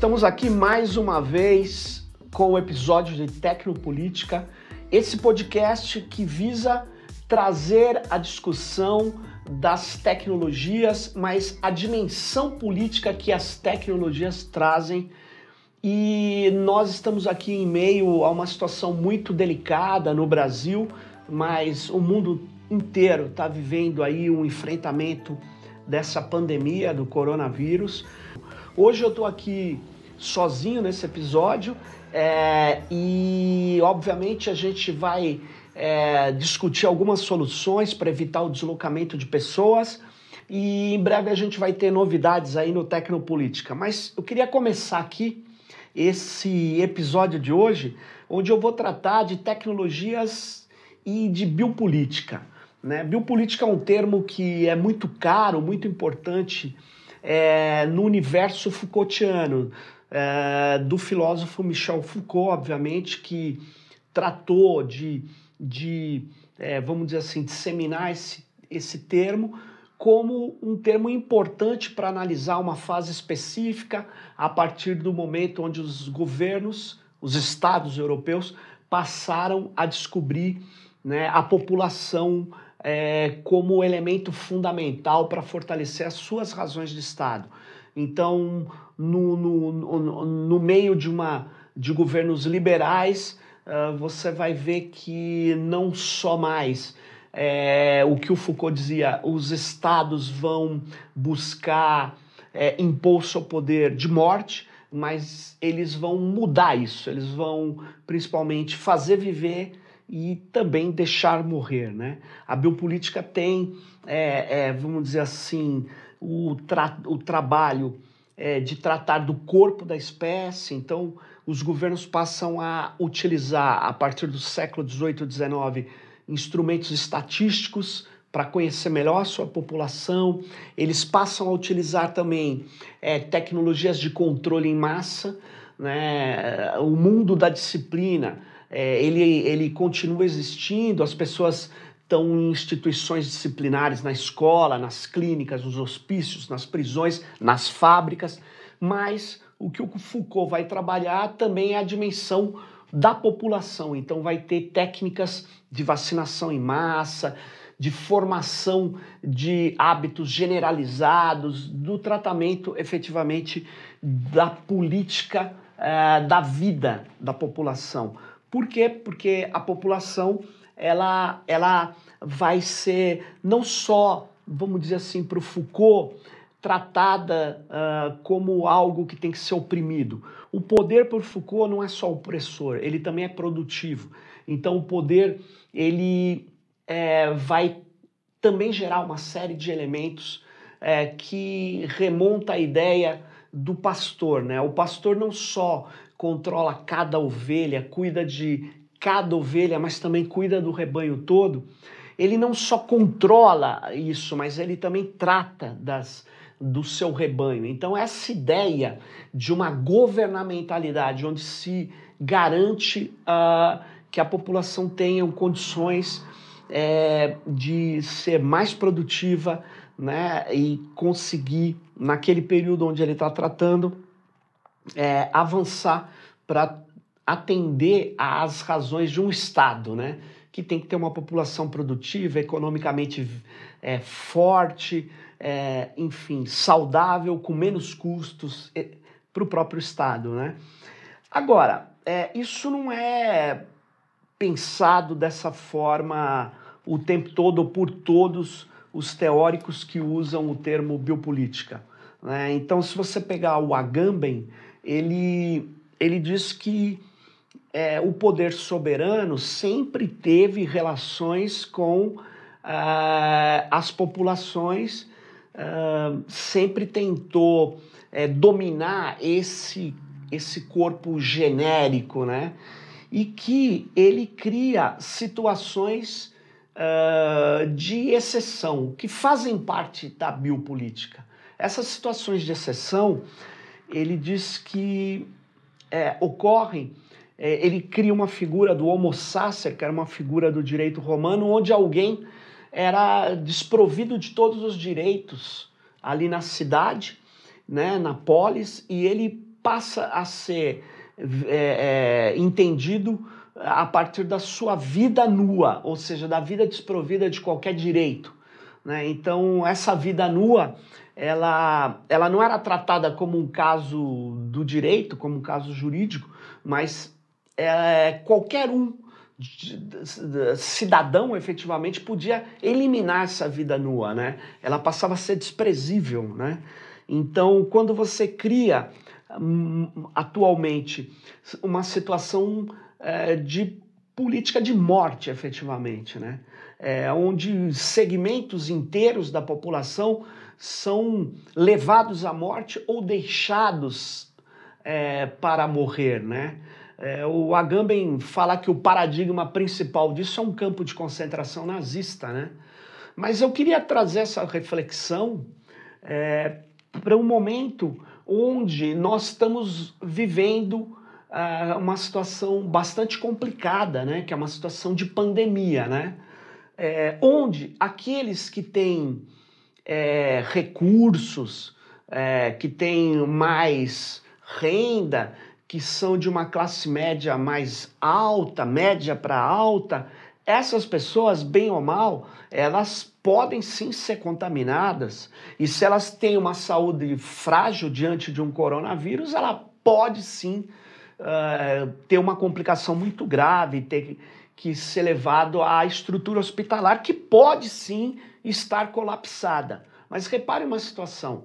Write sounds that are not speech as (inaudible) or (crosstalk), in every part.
Estamos aqui mais uma vez com o episódio de Tecnopolítica, esse podcast que visa trazer a discussão das tecnologias, mas a dimensão política que as tecnologias trazem. E nós estamos aqui em meio a uma situação muito delicada no Brasil, mas o mundo inteiro está vivendo aí um enfrentamento dessa pandemia do coronavírus. Hoje eu estou aqui sozinho nesse episódio é, e, obviamente, a gente vai é, discutir algumas soluções para evitar o deslocamento de pessoas e em breve a gente vai ter novidades aí no Tecnopolítica. Mas eu queria começar aqui esse episódio de hoje, onde eu vou tratar de tecnologias e de biopolítica. Né? Biopolítica é um termo que é muito caro, muito importante é, no universo Foucaultiano, é, do filósofo Michel Foucault, obviamente, que tratou de, de é, vamos dizer assim, disseminar esse, esse termo como um termo importante para analisar uma fase específica a partir do momento onde os governos, os estados europeus, passaram a descobrir né, a população é, como elemento fundamental para fortalecer as suas razões de Estado. Então, no, no, no, no meio de, uma, de governos liberais, uh, você vai ver que não só mais é, o que o Foucault dizia, os estados vão buscar é, impor seu poder de morte, mas eles vão mudar isso, eles vão principalmente fazer viver e também deixar morrer. Né? A biopolítica tem, é, é, vamos dizer assim, o, tra o trabalho é, de tratar do corpo da espécie, então os governos passam a utilizar, a partir do século XVIII e XIX, instrumentos estatísticos para conhecer melhor a sua população, eles passam a utilizar também é, tecnologias de controle em massa, né? o mundo da disciplina é, ele, ele continua existindo, as pessoas estão em instituições disciplinares na escola, nas clínicas, nos hospícios, nas prisões, nas fábricas, mas o que o Foucault vai trabalhar também é a dimensão da população. Então, vai ter técnicas de vacinação em massa, de formação de hábitos generalizados, do tratamento efetivamente da política uh, da vida da população. Por quê? Porque a população ela, ela vai ser não só, vamos dizer assim, para o Foucault, tratada uh, como algo que tem que ser oprimido. O poder por Foucault não é só opressor, ele também é produtivo. Então o poder ele é, vai também gerar uma série de elementos é, que remonta a ideia do pastor, né? O pastor não só controla cada ovelha, cuida de cada ovelha, mas também cuida do rebanho todo. Ele não só controla isso, mas ele também trata das, do seu rebanho. Então, essa ideia de uma governamentalidade onde se garante uh, que a população tenha condições é, de ser mais produtiva né, e conseguir, naquele período onde ele está tratando, é, avançar para atender às razões de um Estado, né? que tem que ter uma população produtiva, economicamente é, forte, é, enfim, saudável, com menos custos é, para o próprio Estado. Né? Agora, é, isso não é pensado dessa forma o tempo todo por todos os teóricos que usam o termo biopolítica. Né? Então, se você pegar o Agamben, ele, ele diz que é, o poder soberano sempre teve relações com ah, as populações, ah, sempre tentou é, dominar esse, esse corpo genérico, né? E que ele cria situações uh, de exceção que fazem parte da biopolítica. Essas situações de exceção ele diz que é, ocorrem, é, ele cria uma figura do homo sacer, que era uma figura do direito romano, onde alguém era desprovido de todos os direitos ali na cidade, né, na polis, e ele passa a ser é, é, entendido a partir da sua vida nua, ou seja, da vida desprovida de qualquer direito. Né? Então, essa vida nua, ela, ela não era tratada como um caso do direito, como um caso jurídico, mas é, qualquer um cidadão efetivamente podia eliminar essa vida nua, né? Ela passava a ser desprezível, né? Então, quando você cria hum, atualmente uma situação é, de política de morte, efetivamente, né? É, onde segmentos inteiros da população são levados à morte ou deixados é, para morrer, né? É, o Agamben fala que o paradigma principal disso é um campo de concentração nazista, né? Mas eu queria trazer essa reflexão é, para um momento onde nós estamos vivendo uh, uma situação bastante complicada, né? Que é uma situação de pandemia, né? É, onde aqueles que têm é, recursos, é, que têm mais renda, que são de uma classe média mais alta, média para alta, essas pessoas, bem ou mal, elas podem sim ser contaminadas. E se elas têm uma saúde frágil diante de um coronavírus, ela pode sim uh, ter uma complicação muito grave, ter que ser levado à estrutura hospitalar, que pode sim estar colapsada. Mas repare uma situação: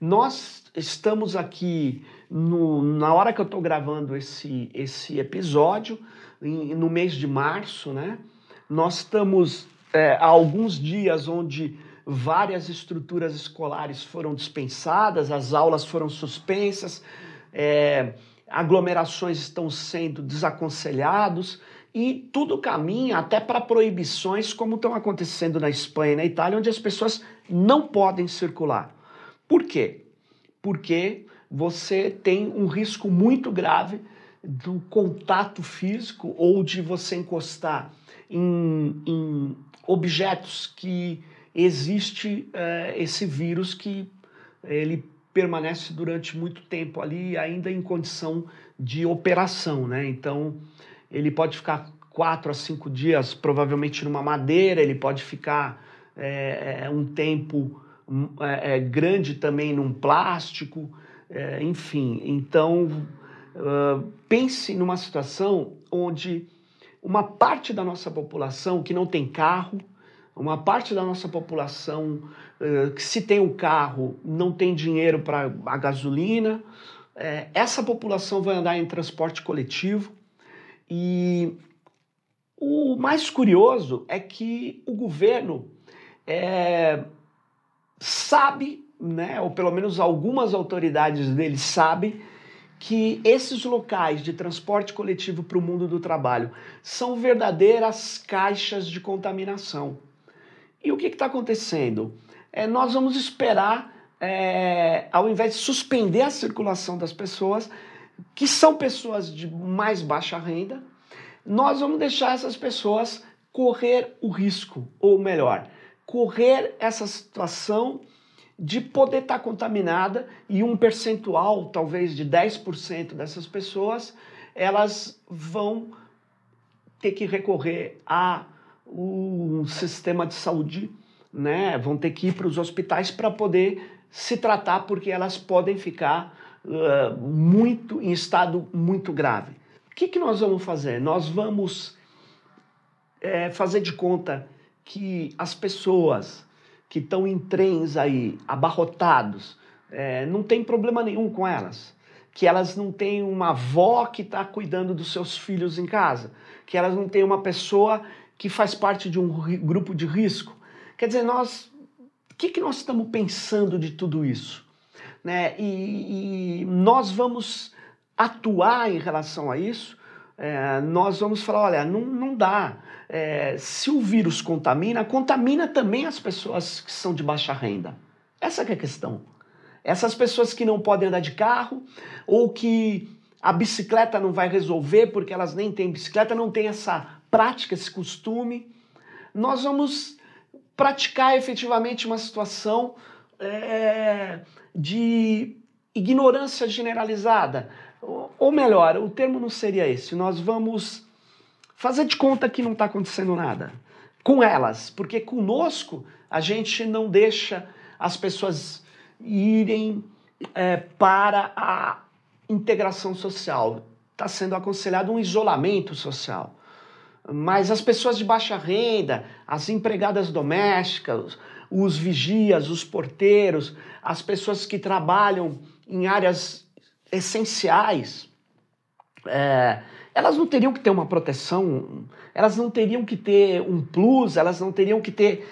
nós estamos aqui no, na hora que eu estou gravando esse, esse episódio, em, no mês de março, né? Nós estamos é, há alguns dias onde várias estruturas escolares foram dispensadas, as aulas foram suspensas, é, aglomerações estão sendo desaconselhados e tudo caminha até para proibições como estão acontecendo na Espanha e na Itália, onde as pessoas não podem circular. Por quê? Porque você tem um risco muito grave do contato físico ou de você encostar em, em objetos que existe é, esse vírus que ele permanece durante muito tempo ali, ainda em condição de operação, né? Então, ele pode ficar quatro a cinco dias, provavelmente numa madeira, ele pode ficar é, um tempo é, grande também num plástico, é, enfim, então uh, pense numa situação onde uma parte da nossa população que não tem carro, uma parte da nossa população uh, que se tem um carro não tem dinheiro para a gasolina, é, essa população vai andar em transporte coletivo. E o mais curioso é que o governo é, sabe né, ou pelo menos algumas autoridades dele sabem, que esses locais de transporte coletivo para o mundo do trabalho são verdadeiras caixas de contaminação. E o que está acontecendo? É, nós vamos esperar, é, ao invés de suspender a circulação das pessoas, que são pessoas de mais baixa renda, nós vamos deixar essas pessoas correr o risco, ou melhor, correr essa situação de poder estar tá contaminada e um percentual, talvez de 10% dessas pessoas, elas vão ter que recorrer a um sistema de saúde, né? Vão ter que ir para os hospitais para poder se tratar porque elas podem ficar uh, muito em estado muito grave. O que, que nós vamos fazer? Nós vamos é, fazer de conta que as pessoas que estão em trens aí, abarrotados, é, não tem problema nenhum com elas. Que elas não têm uma avó que está cuidando dos seus filhos em casa. Que elas não têm uma pessoa que faz parte de um grupo de risco. Quer dizer, nós. O que, que nós estamos pensando de tudo isso? Né? E, e nós vamos atuar em relação a isso é, nós vamos falar: olha, não, não dá. É, se o vírus contamina, contamina também as pessoas que são de baixa renda. Essa é a questão. Essas pessoas que não podem andar de carro ou que a bicicleta não vai resolver porque elas nem têm bicicleta, não têm essa prática, esse costume. Nós vamos praticar efetivamente uma situação é, de ignorância generalizada. Ou melhor, o termo não seria esse. Nós vamos fazer de conta que não está acontecendo nada com elas, porque conosco a gente não deixa as pessoas irem é, para a integração social. Está sendo aconselhado um isolamento social. Mas as pessoas de baixa renda, as empregadas domésticas, os vigias, os porteiros, as pessoas que trabalham em áreas essenciais, é, elas não teriam que ter uma proteção, elas não teriam que ter um plus, elas não teriam que ter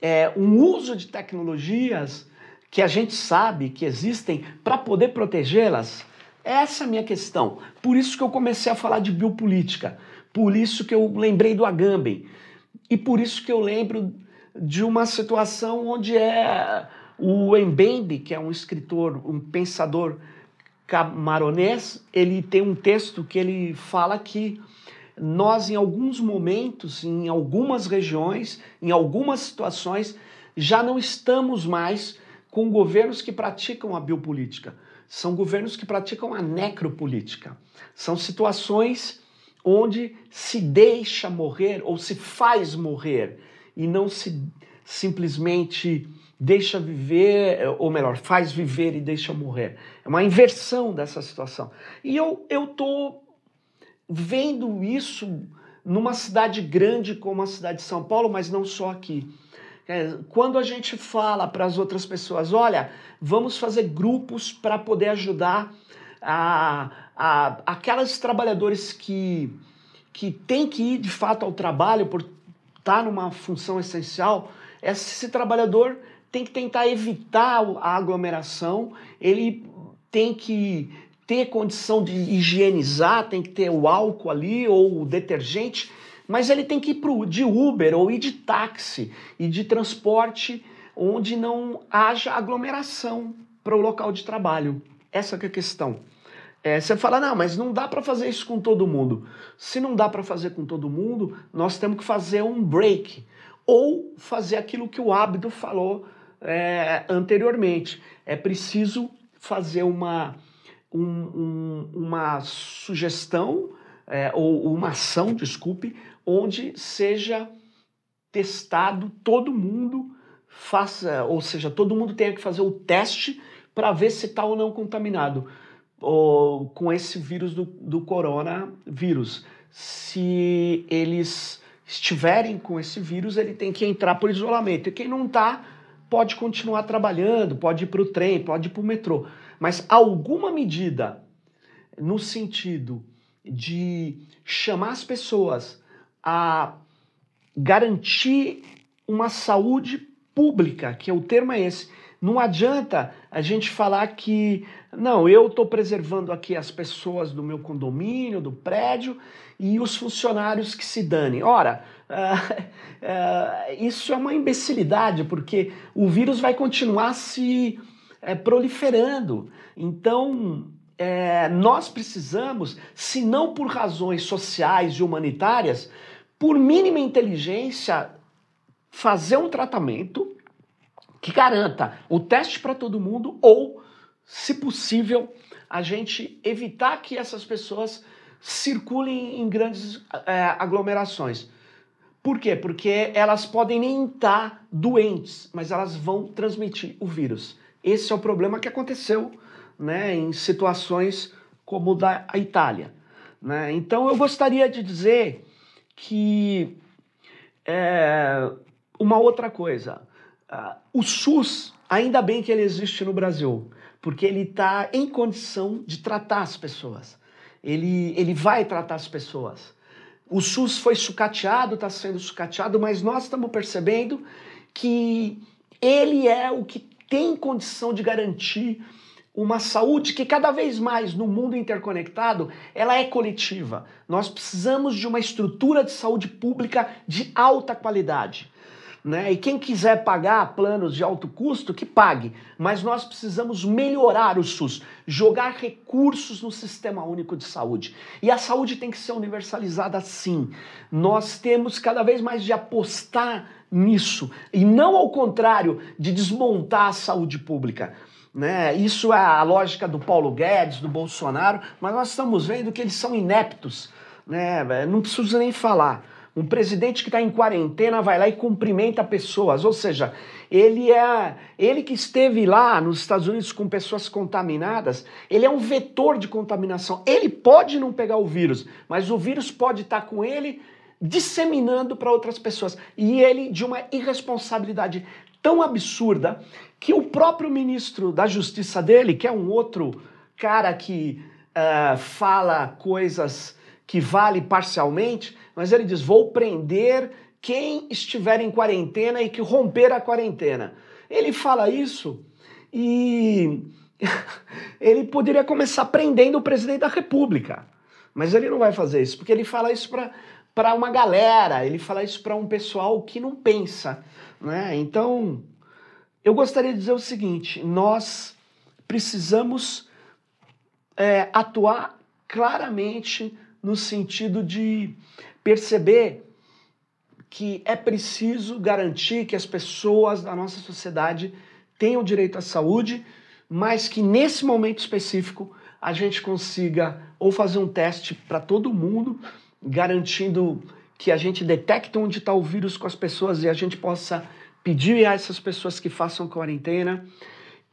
é, um uso de tecnologias que a gente sabe que existem para poder protegê-las? Essa é a minha questão. Por isso que eu comecei a falar de biopolítica, por isso que eu lembrei do Agamben e por isso que eu lembro de uma situação onde é o Mbembe, que é um escritor, um pensador camaronês, ele tem um texto que ele fala que nós, em alguns momentos, em algumas regiões, em algumas situações, já não estamos mais com governos que praticam a biopolítica. São governos que praticam a necropolítica. São situações onde se deixa morrer ou se faz morrer e não se simplesmente deixa viver, ou melhor, faz viver e deixa morrer. É uma inversão dessa situação. E eu eu tô vendo isso numa cidade grande como a cidade de São Paulo, mas não só aqui. É, quando a gente fala para as outras pessoas, olha, vamos fazer grupos para poder ajudar a, a, aquelas trabalhadores que, que têm que ir de fato ao trabalho por estar numa função essencial, esse trabalhador tem que tentar evitar a aglomeração, ele tem que ter condição de higienizar, tem que ter o álcool ali ou o detergente, mas ele tem que ir pro, de Uber ou ir de táxi e de transporte onde não haja aglomeração para o local de trabalho. Essa é a questão. É, você fala, não, mas não dá para fazer isso com todo mundo. Se não dá para fazer com todo mundo, nós temos que fazer um break ou fazer aquilo que o Abdo falou é, anteriormente. É preciso fazer uma, um, um, uma sugestão é, ou uma ação, desculpe, onde seja testado todo mundo faça, ou seja, todo mundo tenha que fazer o teste para ver se está ou não contaminado ou, com esse vírus do, do coronavírus. Se eles estiverem com esse vírus, ele tem que entrar por isolamento. E quem não está, pode continuar trabalhando, pode ir para o trem, pode ir para o metrô. Mas alguma medida no sentido de chamar as pessoas a garantir uma saúde pública, que o termo é esse. Não adianta a gente falar que não, eu estou preservando aqui as pessoas do meu condomínio, do prédio e os funcionários que se danem. Ora, uh, (laughs) uh, isso é uma imbecilidade, porque o vírus vai continuar se uh, proliferando. Então, nós precisamos, se não por razões sociais e humanitárias, por mínima inteligência, fazer um tratamento que garanta o teste para todo mundo ou, se possível, a gente evitar que essas pessoas circulem em grandes é, aglomerações. Por quê? Porque elas podem nem estar doentes, mas elas vão transmitir o vírus. Esse é o problema que aconteceu né, em situações como da Itália. Né? Então eu gostaria de dizer que é, uma outra coisa. Uh, o SUS, ainda bem que ele existe no Brasil, porque ele está em condição de tratar as pessoas. Ele, ele vai tratar as pessoas. O SUS foi sucateado, está sendo sucateado, mas nós estamos percebendo que ele é o que tem condição de garantir uma saúde que cada vez mais no mundo interconectado, ela é coletiva. Nós precisamos de uma estrutura de saúde pública de alta qualidade. Né? E quem quiser pagar planos de alto custo, que pague. Mas nós precisamos melhorar o SUS, jogar recursos no Sistema Único de Saúde. E a saúde tem que ser universalizada sim. Nós temos cada vez mais de apostar nisso. E não ao contrário, de desmontar a saúde pública. Né? Isso é a lógica do Paulo Guedes, do Bolsonaro, mas nós estamos vendo que eles são ineptos. Né? Não preciso nem falar. Um presidente que está em quarentena vai lá e cumprimenta pessoas, ou seja, ele é ele que esteve lá nos Estados Unidos com pessoas contaminadas, ele é um vetor de contaminação. Ele pode não pegar o vírus, mas o vírus pode estar tá com ele disseminando para outras pessoas. E ele de uma irresponsabilidade tão absurda que o próprio ministro da Justiça dele, que é um outro cara que uh, fala coisas que vale parcialmente, mas ele diz: vou prender quem estiver em quarentena e que romper a quarentena. Ele fala isso e (laughs) ele poderia começar prendendo o presidente da República. Mas ele não vai fazer isso, porque ele fala isso para uma galera, ele fala isso para um pessoal que não pensa. Né? Então, eu gostaria de dizer o seguinte: nós precisamos é, atuar claramente no sentido de perceber que é preciso garantir que as pessoas da nossa sociedade tenham direito à saúde, mas que nesse momento específico a gente consiga ou fazer um teste para todo mundo, garantindo que a gente detecte onde está o vírus com as pessoas e a gente possa pedir a essas pessoas que façam quarentena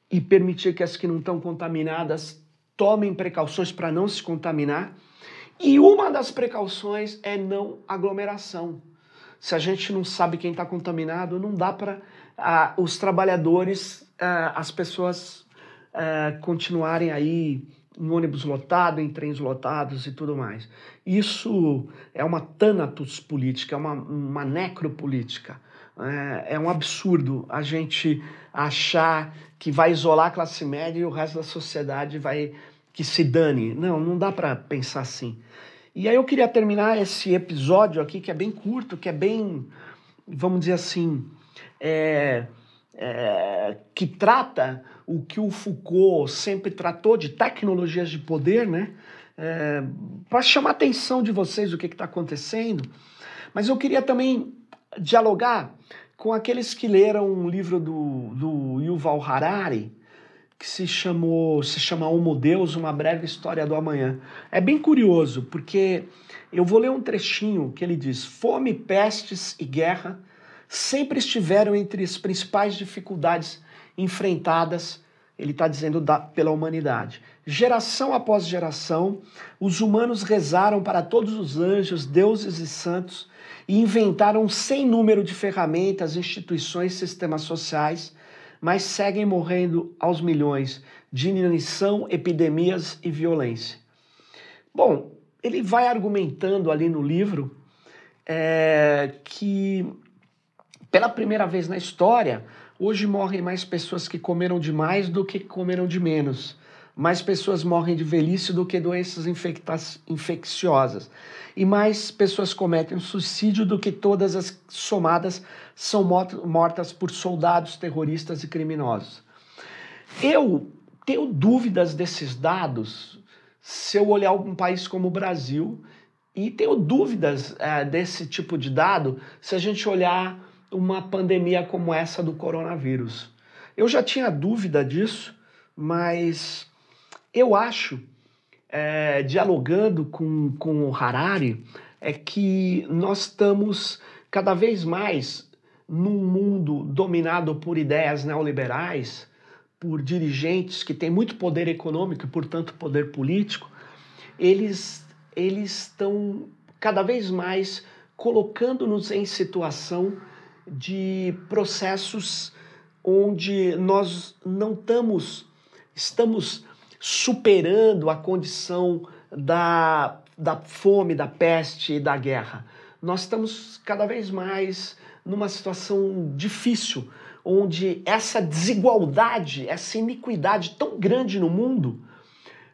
e permitir que as que não estão contaminadas tomem precauções para não se contaminar. E uma das precauções é não aglomeração. Se a gente não sabe quem está contaminado, não dá para ah, os trabalhadores, ah, as pessoas ah, continuarem aí em ônibus lotado, em trens lotados e tudo mais. Isso é uma thanatos política, é uma, uma necropolítica. É, é um absurdo a gente achar que vai isolar a classe média e o resto da sociedade vai que se dane. Não, não dá para pensar assim. E aí eu queria terminar esse episódio aqui, que é bem curto, que é bem, vamos dizer assim, é, é, que trata o que o Foucault sempre tratou de tecnologias de poder, né? É, para chamar a atenção de vocês do que está acontecendo. Mas eu queria também dialogar com aqueles que leram um livro do, do Yuval Harari, que se chamou, se chama Homo Deus, uma breve história do amanhã. É bem curioso, porque eu vou ler um trechinho que ele diz: Fome, pestes e guerra sempre estiveram entre as principais dificuldades enfrentadas, ele está dizendo, da, pela humanidade. Geração após geração, os humanos rezaram para todos os anjos, deuses e santos e inventaram sem número de ferramentas, instituições, sistemas sociais mas seguem morrendo aos milhões de inanição, epidemias e violência. Bom, ele vai argumentando ali no livro é, que, pela primeira vez na história, hoje morrem mais pessoas que comeram demais do que comeram de menos mais pessoas morrem de velhice do que doenças infecciosas. E mais pessoas cometem suicídio do que todas as somadas são mortas por soldados, terroristas e criminosos. Eu tenho dúvidas desses dados se eu olhar um país como o Brasil e tenho dúvidas é, desse tipo de dado se a gente olhar uma pandemia como essa do coronavírus. Eu já tinha dúvida disso, mas eu acho, é, dialogando com, com o Harari, é que nós estamos cada vez mais num mundo dominado por ideias neoliberais, por dirigentes que têm muito poder econômico e, portanto, poder político, eles, eles estão cada vez mais colocando-nos em situação de processos onde nós não estamos, estamos superando a condição da, da fome, da peste e da guerra. Nós estamos cada vez mais numa situação difícil, onde essa desigualdade, essa iniquidade tão grande no mundo,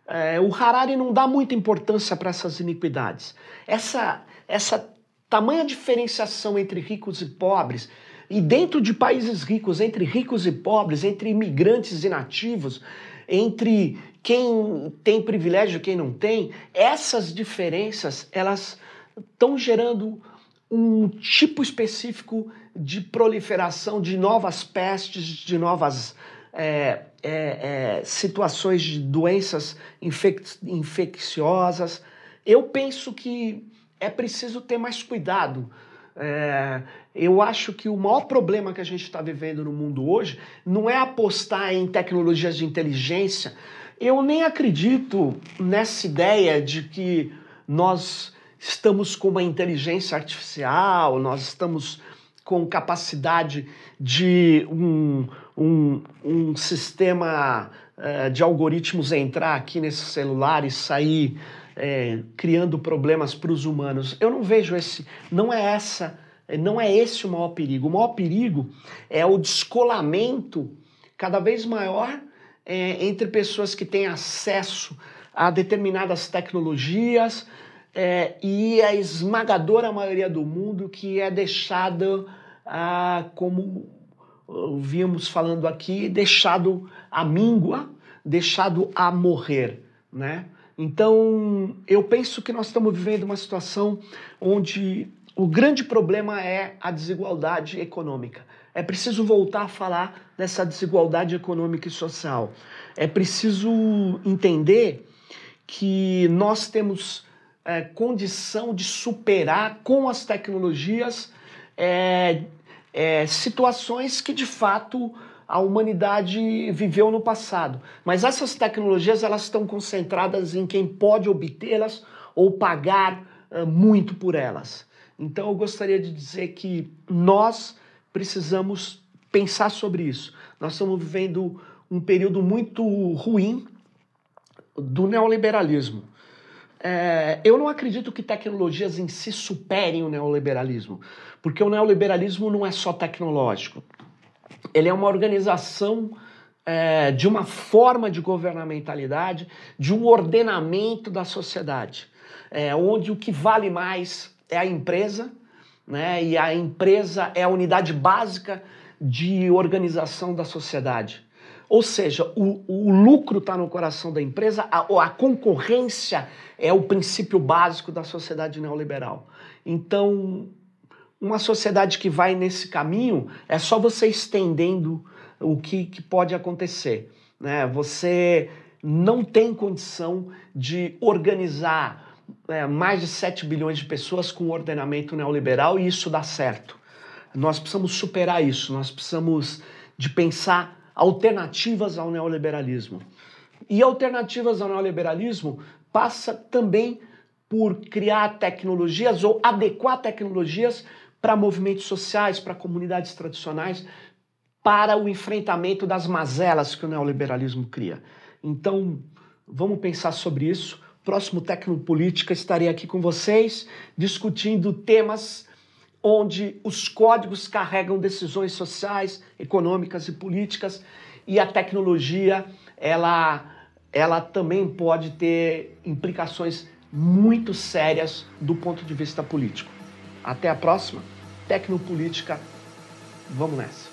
é, o Harari não dá muita importância para essas iniquidades. Essa, essa tamanha diferenciação entre ricos e pobres, e dentro de países ricos, entre ricos e pobres, entre imigrantes e nativos, entre quem tem privilégio e quem não tem, essas diferenças elas estão gerando um tipo específico de proliferação de novas pestes, de novas é, é, é, situações de doenças infec infecciosas. Eu penso que é preciso ter mais cuidado. É, eu acho que o maior problema que a gente está vivendo no mundo hoje não é apostar em tecnologias de inteligência. Eu nem acredito nessa ideia de que nós estamos com uma inteligência artificial, nós estamos com capacidade de um, um, um sistema uh, de algoritmos entrar aqui nesse celular e sair é, criando problemas para os humanos. Eu não vejo esse, não é essa, não é esse o maior perigo. O maior perigo é o descolamento cada vez maior é, entre pessoas que têm acesso a determinadas tecnologias é, e a esmagadora maioria do mundo que é deixada, ah, como vimos falando aqui, deixado à míngua, deixado a morrer, né? Então, eu penso que nós estamos vivendo uma situação onde o grande problema é a desigualdade econômica. É preciso voltar a falar dessa desigualdade econômica e social. É preciso entender que nós temos é, condição de superar com as tecnologias é, é, situações que de fato a humanidade viveu no passado. Mas essas tecnologias elas estão concentradas em quem pode obtê-las ou pagar uh, muito por elas. Então eu gostaria de dizer que nós precisamos pensar sobre isso. Nós estamos vivendo um período muito ruim do neoliberalismo. É, eu não acredito que tecnologias em si superem o neoliberalismo, porque o neoliberalismo não é só tecnológico. Ele é uma organização é, de uma forma de governamentalidade, de um ordenamento da sociedade, é, onde o que vale mais é a empresa, né, e a empresa é a unidade básica de organização da sociedade. Ou seja, o, o lucro está no coração da empresa, a, a concorrência é o princípio básico da sociedade neoliberal. Então, uma sociedade que vai nesse caminho é só você estendendo o que, que pode acontecer. Né? Você não tem condição de organizar é, mais de 7 bilhões de pessoas com ordenamento neoliberal e isso dá certo. Nós precisamos superar isso, nós precisamos de pensar alternativas ao neoliberalismo. E alternativas ao neoliberalismo passa também por criar tecnologias ou adequar tecnologias para movimentos sociais, para comunidades tradicionais, para o enfrentamento das mazelas que o neoliberalismo cria. Então, vamos pensar sobre isso. Próximo Tecnopolítica estarei aqui com vocês discutindo temas onde os códigos carregam decisões sociais, econômicas e políticas e a tecnologia ela ela também pode ter implicações muito sérias do ponto de vista político. Até a próxima. Tecnopolítica. Vamos nessa.